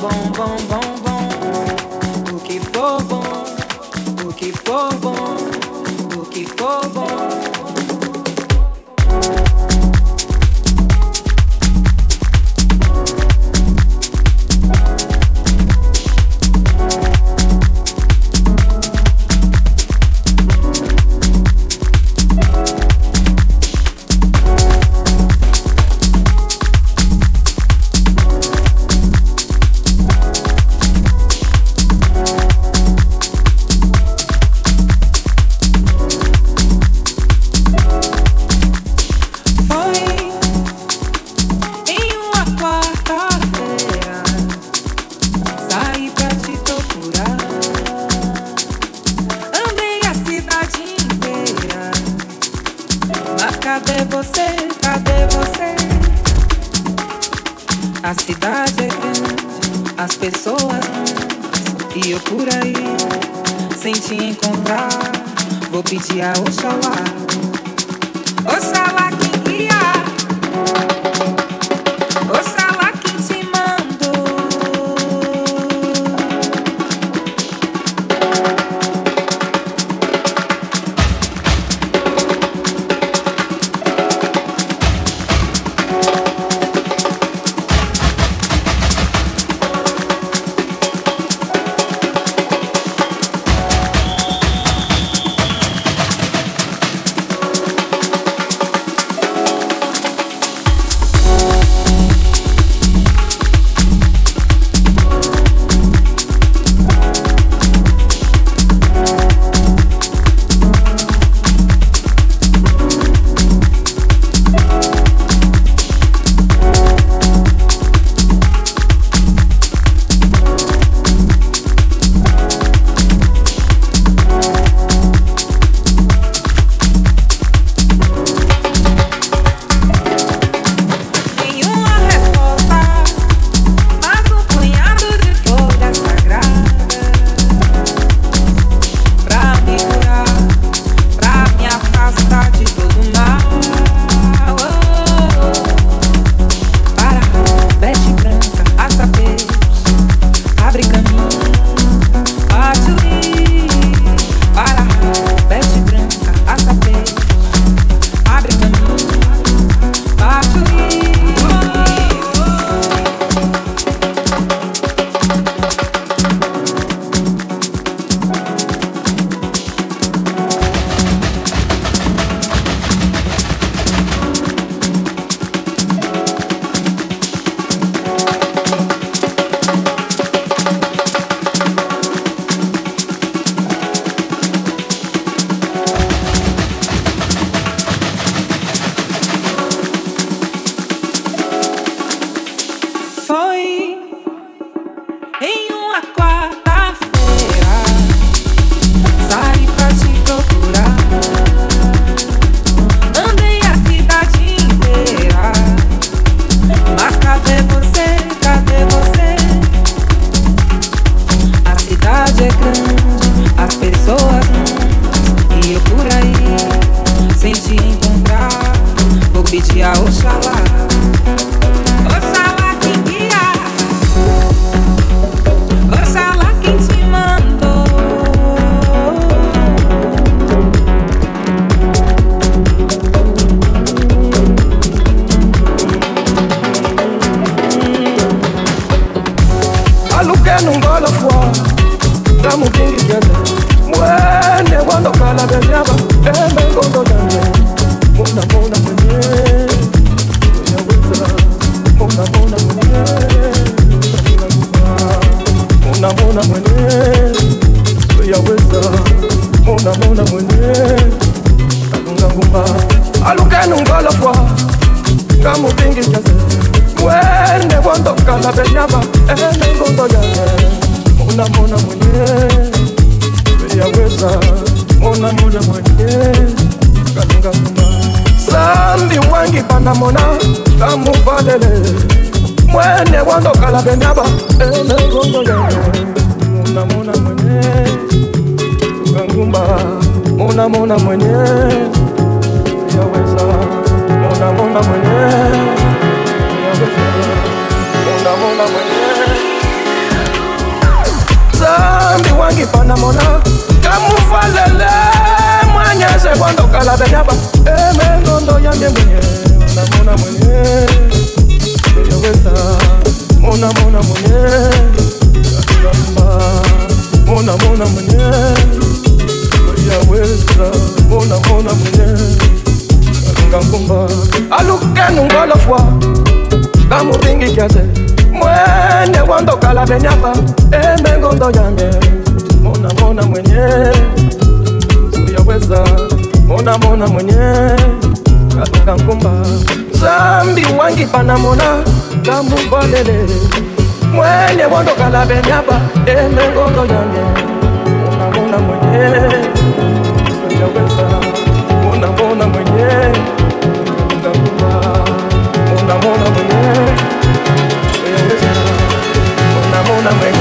bom, bom, bom. Pedir a Oxalá. Oxalá mongolokwa nga mobingi kese wene bondokala benyaba enengondo yaye monamona mwenye. Eyaweza monamona mwenye. Kalinga muna sambi wangi pandamona nga muvalele. Mwene bondokala benyaba enengondo yaye monamona mwenye. Kangumba monamona mwenye. Munda munda mwenyewe Munda munda mwenyewe Zambi wangipanda mona. Kamufalele Mwenyeze kwando kalada yaba Eme ngondo yambye mwenyewe Munda munda mwenyewe Yoweza Munda munda mwenyewe Munda munda mwenyewe Yoweza kenungo lofwa bamutingi kiase mwene wondokala benyapa. Emengondo yange. Mona mona mwenye. Siyaweza mona mona mwenye. Katunga nkumba zambi wangi panamona kamuvalele mwene wondokala benyapa. Emengondo yange. Mona mona mwenye. Siyaweza mona mona mwenye. Ella vuelve,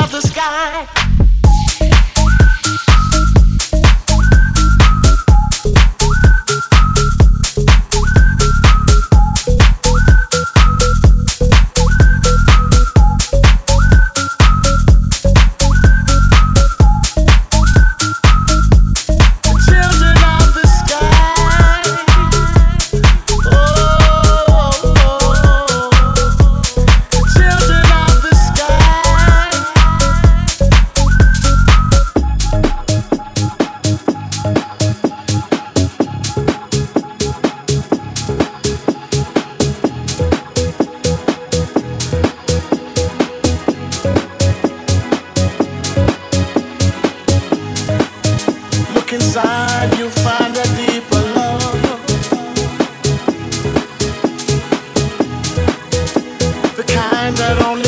of the sky. time that only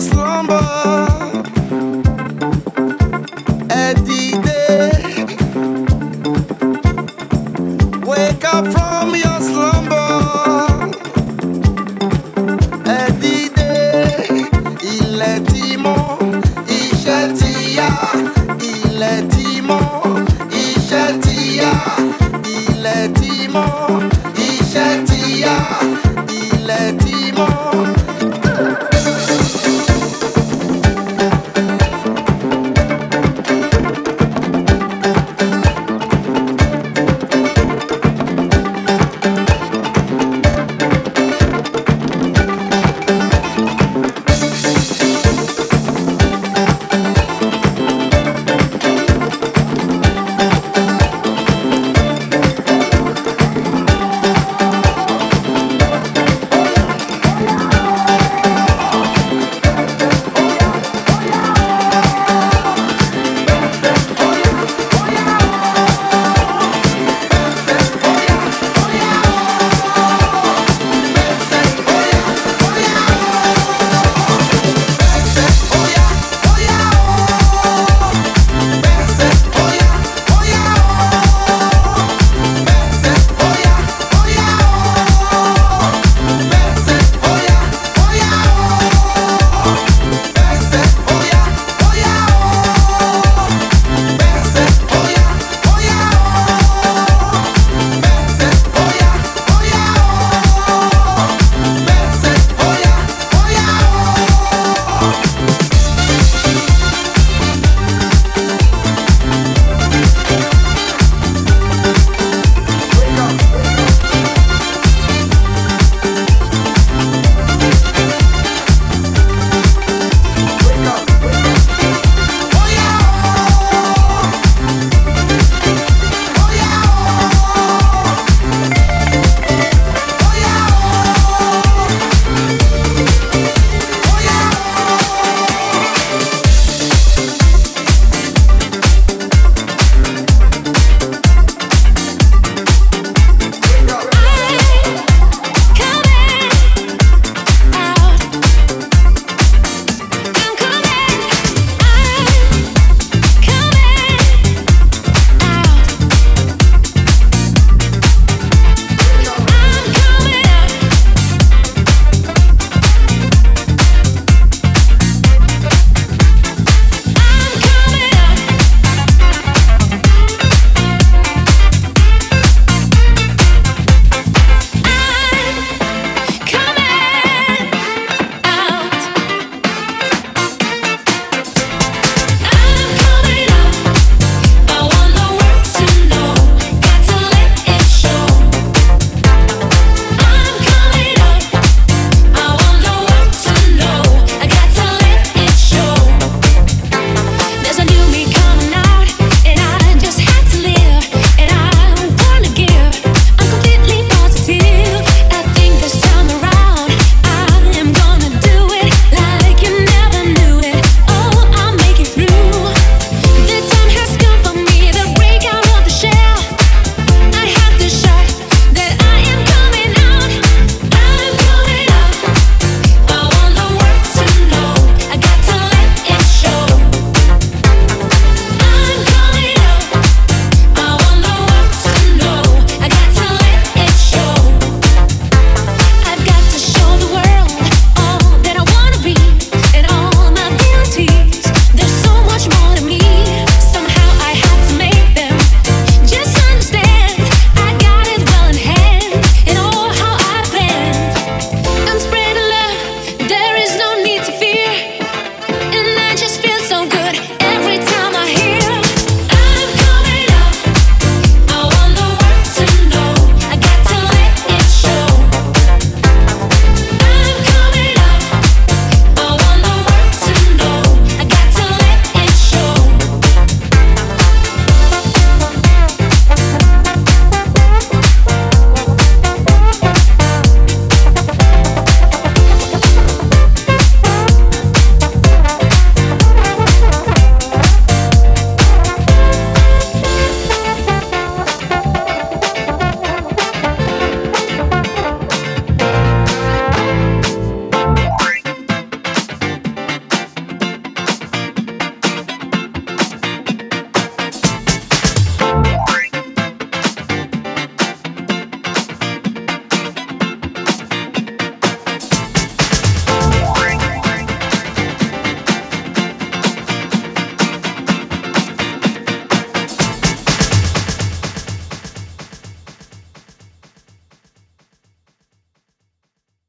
ilẹ̀